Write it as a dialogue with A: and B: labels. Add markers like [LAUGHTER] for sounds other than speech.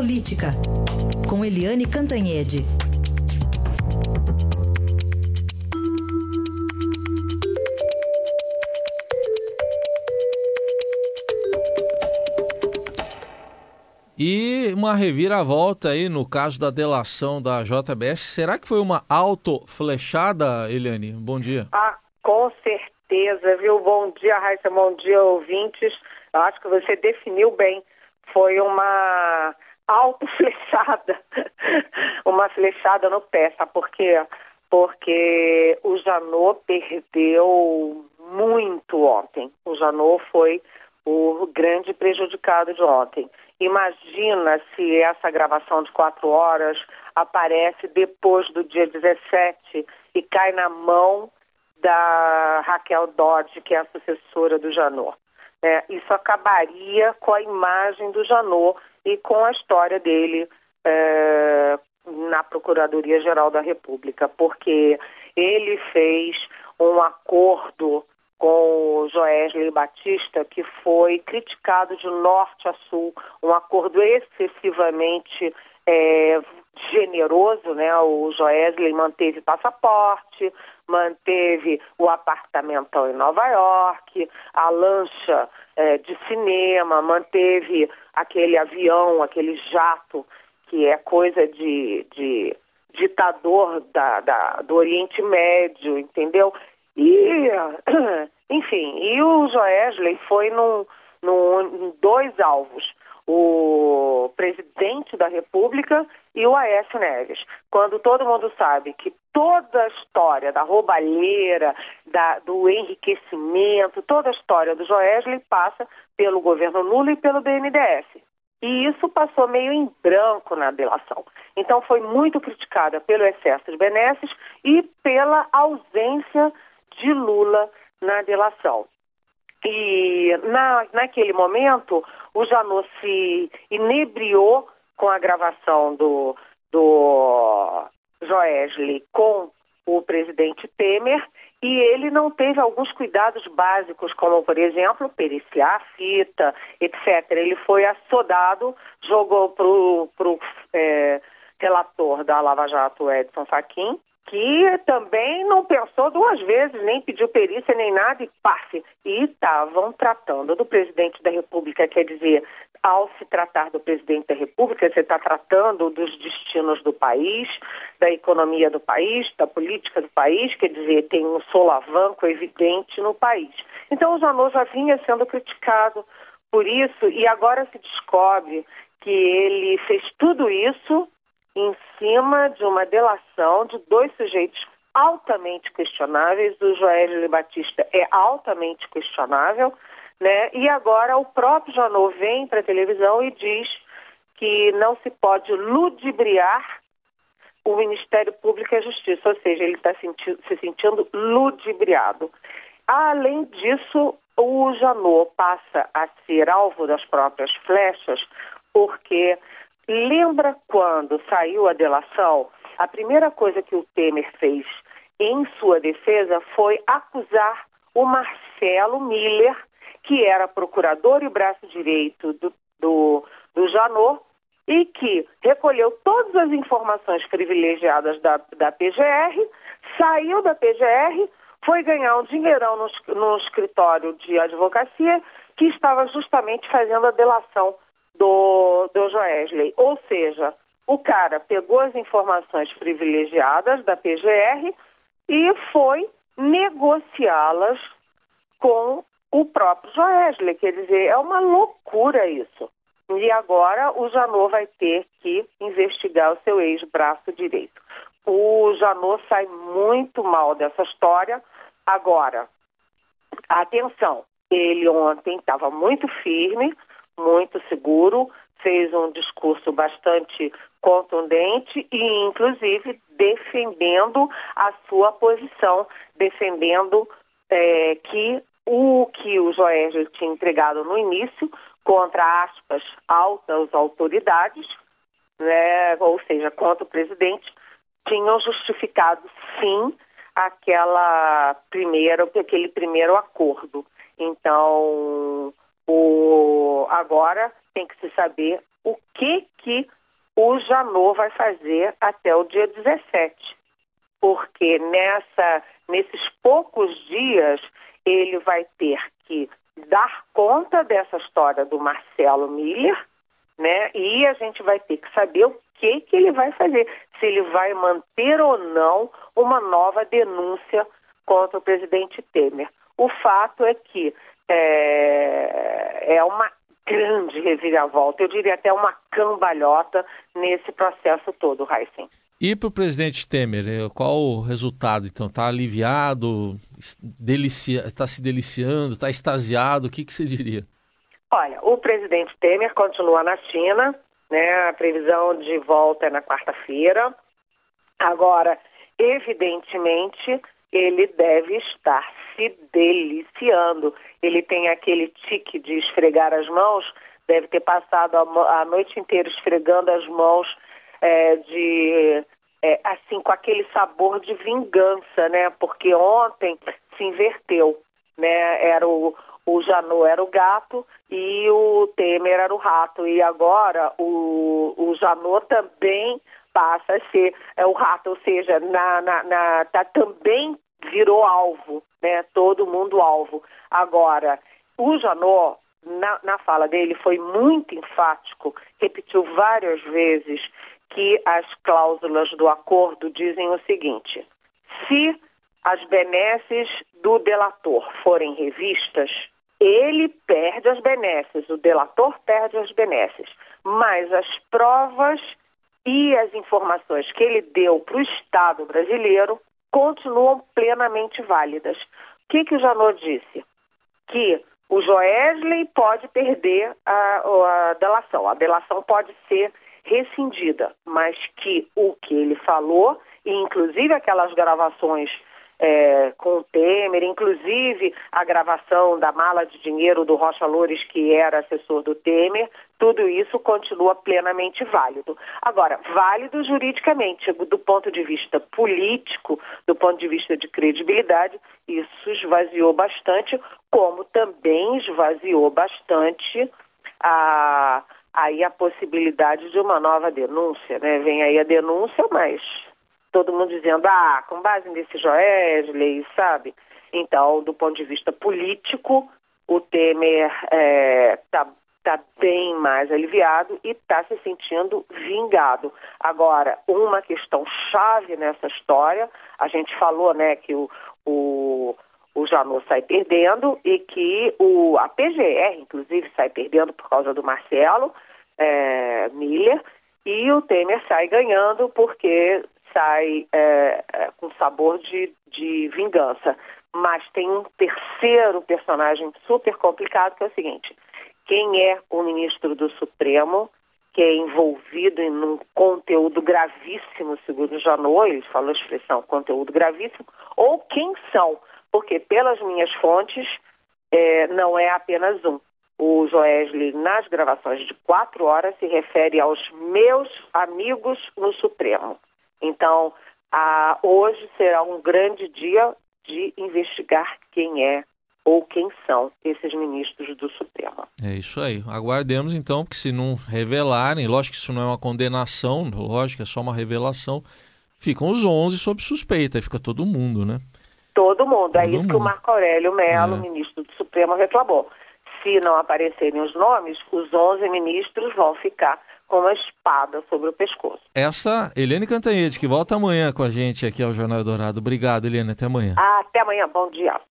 A: Política, com Eliane Cantanhede.
B: E uma reviravolta aí no caso da delação da JBS. Será que foi uma auto-flechada, Eliane? Bom dia.
C: Ah, com certeza, viu? Bom dia, Raíssa, bom dia, ouvintes. Eu acho que você definiu bem. Foi uma auto-flechada, [LAUGHS] uma flechada no pé, sabe por quê? Porque o Janot perdeu muito ontem. O Janot foi o grande prejudicado de ontem. Imagina se essa gravação de quatro horas aparece depois do dia 17 e cai na mão da Raquel Dodge, que é a sucessora do Janot. É, isso acabaria com a imagem do Janot e com a história dele é, na Procuradoria-Geral da República, porque ele fez um acordo com o Joesley Batista, que foi criticado de norte a sul, um acordo excessivamente é, generoso, né? O Joesley manteve passaporte, manteve o apartamentão em Nova York, a lancha é, de cinema, manteve aquele avião, aquele jato, que é coisa de, de ditador da, da, do Oriente Médio, entendeu? E, [CLEARS THROAT] enfim, e o Joesley foi num, num, em dois alvos o presidente da República e o Aécio Neves. Quando todo mundo sabe que toda a história da roubalheira, da, do enriquecimento, toda a história do Joesley passa pelo governo Lula e pelo BNDES. E isso passou meio em branco na delação. Então foi muito criticada pelo excesso de benesses e pela ausência de Lula na delação. E na, naquele momento, o Janot se inebriou com a gravação do, do Joesley com o presidente Temer e ele não teve alguns cuidados básicos, como, por exemplo, periciar a fita, etc. Ele foi assodado, jogou para o é, relator da Lava Jato, Edson Fachin, que também não pensou duas vezes, nem pediu perícia, nem nada, e passe. E estavam tratando do presidente da República, quer dizer, ao se tratar do presidente da República, você está tratando dos destinos do país, da economia do país, da política do país, quer dizer, tem um solavanco evidente no país. Então, o Janot já vinha sendo criticado por isso, e agora se descobre que ele fez tudo isso em cima de uma delação de dois sujeitos altamente questionáveis. O Joélio Batista é altamente questionável, né? E agora o próprio Janot vem para a televisão e diz que não se pode ludibriar o Ministério Público e a Justiça, ou seja, ele está senti se sentindo ludibriado. Além disso, o Janot passa a ser alvo das próprias flechas, porque Lembra quando saiu a delação? A primeira coisa que o Temer fez em sua defesa foi acusar o Marcelo Miller, que era procurador e braço direito do, do, do Janot, e que recolheu todas as informações privilegiadas da, da PGR, saiu da PGR, foi ganhar um dinheirão no, no escritório de advocacia que estava justamente fazendo a delação do, do Joesley. Ou seja, o cara pegou as informações privilegiadas da PGR e foi negociá-las com o próprio Joesley. Quer dizer, é uma loucura isso. E agora o Janot vai ter que investigar o seu ex-braço direito. O Janot sai muito mal dessa história. Agora, atenção, ele ontem estava muito firme, muito seguro, fez um discurso bastante contundente e, inclusive, defendendo a sua posição, defendendo é, que o que o Joérgio tinha entregado no início, contra aspas, altas autoridades, né, ou seja, contra o presidente, tinham justificado sim aquela primeira, aquele primeiro acordo. Então, o, agora tem que se saber o que que o Janot vai fazer até o dia 17. Porque nessa, nesses poucos dias ele vai ter que dar conta dessa história do Marcelo Miller, né? E a gente vai ter que saber o que, que ele vai fazer, se ele vai manter ou não uma nova denúncia contra o presidente Temer. O fato é que é, é uma grande reviravolta, eu diria até uma cambalhota nesse processo todo, Heisen.
B: E para o presidente Temer, eh, qual o resultado? Então, está aliviado, está se deliciando, está extasiado? O que, que você diria?
C: Olha, o presidente Temer continua na China, né? A previsão de volta é na quarta-feira. Agora, evidentemente, ele deve estar se deliciando. Ele tem aquele tique de esfregar as mãos, deve ter passado a, a noite inteira esfregando as mãos é, de é, assim com aquele sabor de vingança, né? Porque ontem se inverteu, né? Era o, o Janot era o gato e o Temer era o rato. E agora o, o Janot também passa a ser é, o rato, ou seja, na, na, na, tá, também virou alvo, né? Todo mundo alvo. Agora, o Janot, na, na fala dele, foi muito enfático, repetiu várias vezes que as cláusulas do acordo dizem o seguinte: se as benesses do delator forem revistas, ele perde as benesses, o delator perde as benesses, mas as provas e as informações que ele deu para o Estado brasileiro continuam plenamente válidas. O que, que o Janot disse? Que o Joesley pode perder a, a delação, a delação pode ser rescindida, mas que o que ele falou, e inclusive aquelas gravações é, com o Temer, inclusive a gravação da mala de dinheiro do Rocha Loures, que era assessor do Temer, tudo isso continua plenamente válido. Agora, válido juridicamente, do ponto de vista político, do ponto de vista de credibilidade, isso esvaziou bastante, como também esvaziou bastante a, aí a possibilidade de uma nova denúncia, né? Vem aí a denúncia, mas todo mundo dizendo, ah, com base nesse Joesley, sabe? Então, do ponto de vista político, o Temer está é, tá, tá bem mais aliviado e está se sentindo vingado. Agora, uma questão chave nessa história, a gente falou, né, que o, o, o Janot sai perdendo e que o, a PGR, inclusive, sai perdendo por causa do Marcelo é, Miller, e o Temer sai ganhando porque sai é, é, com sabor de, de vingança. Mas tem um terceiro personagem super complicado que é o seguinte: quem é o ministro do Supremo, que é envolvido em um conteúdo gravíssimo, segundo Janot, ele falou a expressão conteúdo gravíssimo, ou quem são? Porque, pelas minhas fontes, é, não é apenas um. O Joesley, nas gravações de quatro horas, se refere aos meus amigos no Supremo. Então, a, hoje será um grande dia de investigar quem é ou quem são esses ministros do Supremo.
B: É isso aí. Aguardemos então, porque se não revelarem, lógico que isso não é uma condenação, lógico, é só uma revelação, ficam os 11 sob suspeita, aí fica todo mundo, né?
C: Todo mundo. É todo é isso mundo. que o Marco Aurélio Mello, é. ministro do Supremo, reclamou. Se não aparecerem os nomes, os 11 ministros vão ficar com uma espada sobre o pescoço.
B: Essa, Helene Cantanhede, que volta amanhã com a gente aqui ao Jornal Dourado. Obrigado, Helene. Até amanhã.
C: Até amanhã. Bom dia.